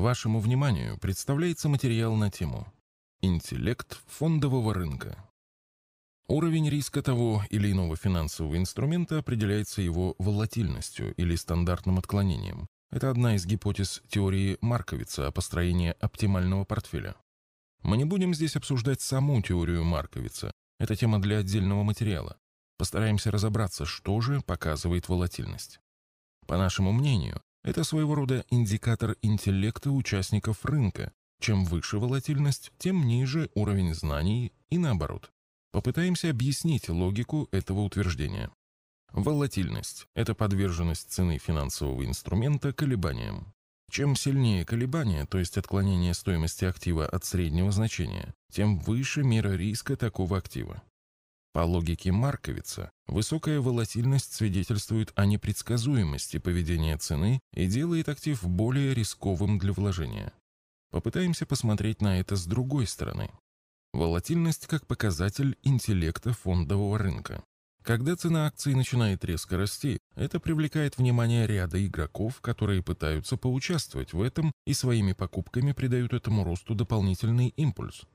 Вашему вниманию представляется материал на тему «Интеллект фондового рынка». Уровень риска того или иного финансового инструмента определяется его волатильностью или стандартным отклонением. Это одна из гипотез теории Марковица о построении оптимального портфеля. Мы не будем здесь обсуждать саму теорию Марковица. Это тема для отдельного материала. Постараемся разобраться, что же показывает волатильность. По нашему мнению, это своего рода индикатор интеллекта участников рынка. Чем выше волатильность, тем ниже уровень знаний и наоборот. Попытаемся объяснить логику этого утверждения. Волатильность – это подверженность цены финансового инструмента колебаниям. Чем сильнее колебания, то есть отклонение стоимости актива от среднего значения, тем выше мера риска такого актива. По логике Марковица, высокая волатильность свидетельствует о непредсказуемости поведения цены и делает актив более рисковым для вложения. Попытаемся посмотреть на это с другой стороны. Волатильность как показатель интеллекта фондового рынка. Когда цена акций начинает резко расти, это привлекает внимание ряда игроков, которые пытаются поучаствовать в этом и своими покупками придают этому росту дополнительный импульс.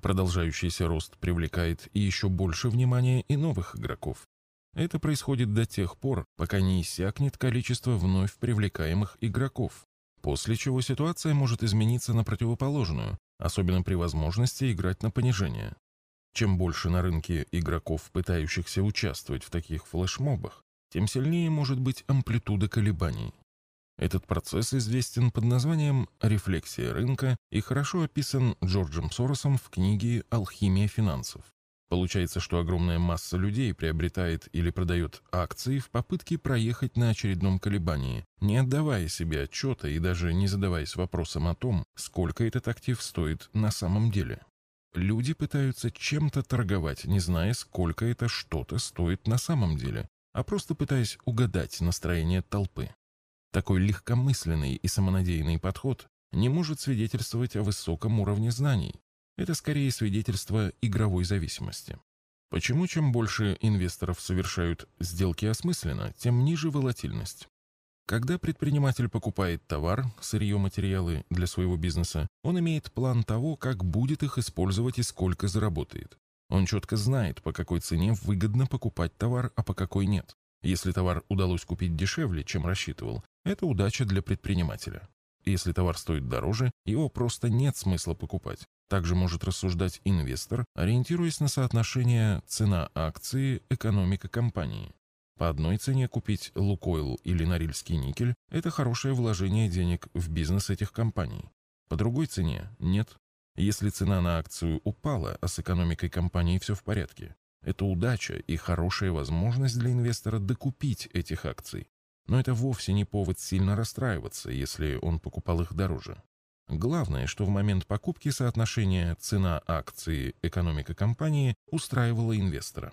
Продолжающийся рост привлекает и еще больше внимания и новых игроков. Это происходит до тех пор, пока не иссякнет количество вновь привлекаемых игроков, после чего ситуация может измениться на противоположную, особенно при возможности играть на понижение. Чем больше на рынке игроков, пытающихся участвовать в таких флешмобах, тем сильнее может быть амплитуда колебаний. Этот процесс известен под названием «рефлексия рынка» и хорошо описан Джорджем Соросом в книге «Алхимия финансов». Получается, что огромная масса людей приобретает или продает акции в попытке проехать на очередном колебании, не отдавая себе отчета и даже не задаваясь вопросом о том, сколько этот актив стоит на самом деле. Люди пытаются чем-то торговать, не зная, сколько это что-то стоит на самом деле, а просто пытаясь угадать настроение толпы. Такой легкомысленный и самонадеянный подход не может свидетельствовать о высоком уровне знаний. Это скорее свидетельство игровой зависимости. Почему чем больше инвесторов совершают сделки осмысленно, тем ниже волатильность? Когда предприниматель покупает товар, сырье, материалы для своего бизнеса, он имеет план того, как будет их использовать и сколько заработает. Он четко знает, по какой цене выгодно покупать товар, а по какой нет. Если товар удалось купить дешевле, чем рассчитывал, это удача для предпринимателя. Если товар стоит дороже, его просто нет смысла покупать. Также может рассуждать инвестор, ориентируясь на соотношение цена акции, экономика компании. По одной цене купить Лукойл или Норильский никель – это хорошее вложение денег в бизнес этих компаний. По другой цене – нет. Если цена на акцию упала, а с экономикой компании все в порядке, это удача и хорошая возможность для инвестора докупить этих акций. Но это вовсе не повод сильно расстраиваться, если он покупал их дороже. Главное, что в момент покупки соотношение цена акции экономика компании устраивало инвестора.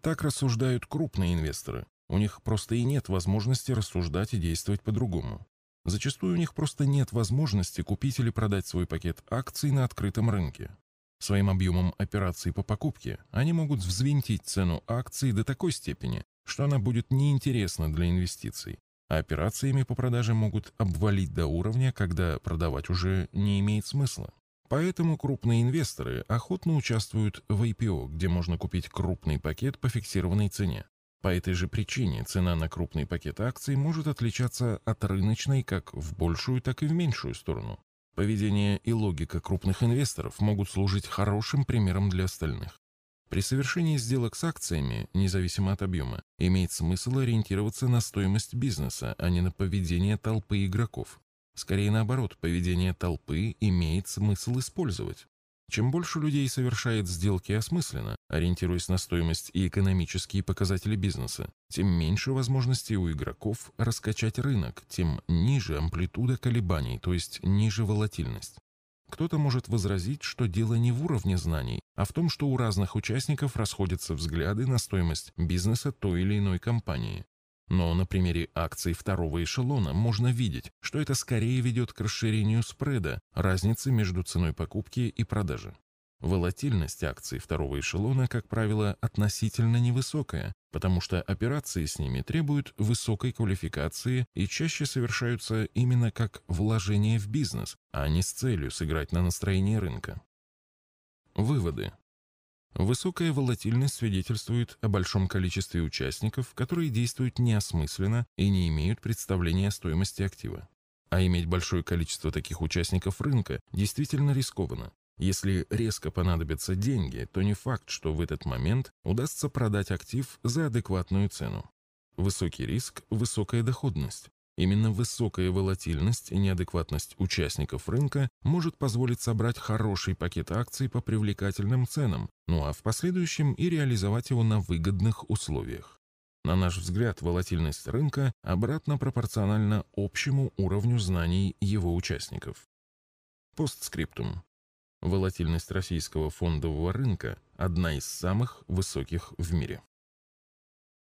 Так рассуждают крупные инвесторы. У них просто и нет возможности рассуждать и действовать по-другому. Зачастую у них просто нет возможности купить или продать свой пакет акций на открытом рынке. Своим объемом операций по покупке они могут взвинтить цену акций до такой степени, что она будет неинтересна для инвестиций, а операциями по продаже могут обвалить до уровня, когда продавать уже не имеет смысла. Поэтому крупные инвесторы охотно участвуют в IPO, где можно купить крупный пакет по фиксированной цене. По этой же причине цена на крупный пакет акций может отличаться от рыночной как в большую, так и в меньшую сторону. Поведение и логика крупных инвесторов могут служить хорошим примером для остальных. При совершении сделок с акциями, независимо от объема, имеет смысл ориентироваться на стоимость бизнеса, а не на поведение толпы игроков. Скорее наоборот, поведение толпы имеет смысл использовать. Чем больше людей совершает сделки осмысленно, ориентируясь на стоимость и экономические показатели бизнеса, тем меньше возможностей у игроков раскачать рынок, тем ниже амплитуда колебаний, то есть ниже волатильность. Кто-то может возразить, что дело не в уровне знаний, а в том, что у разных участников расходятся взгляды на стоимость бизнеса той или иной компании. Но на примере акций второго эшелона можно видеть, что это скорее ведет к расширению спреда, разницы между ценой покупки и продажи. Волатильность акций второго эшелона, как правило, относительно невысокая, потому что операции с ними требуют высокой квалификации и чаще совершаются именно как вложение в бизнес, а не с целью сыграть на настроении рынка. Выводы. Высокая волатильность свидетельствует о большом количестве участников, которые действуют неосмысленно и не имеют представления о стоимости актива. А иметь большое количество таких участников рынка действительно рискованно. Если резко понадобятся деньги, то не факт, что в этот момент удастся продать актив за адекватную цену. Высокий риск – высокая доходность. Именно высокая волатильность и неадекватность участников рынка может позволить собрать хороший пакет акций по привлекательным ценам, ну а в последующем и реализовать его на выгодных условиях. На наш взгляд, волатильность рынка обратно пропорциональна общему уровню знаний его участников. Постскриптум. Волатильность российского фондового рынка – одна из самых высоких в мире.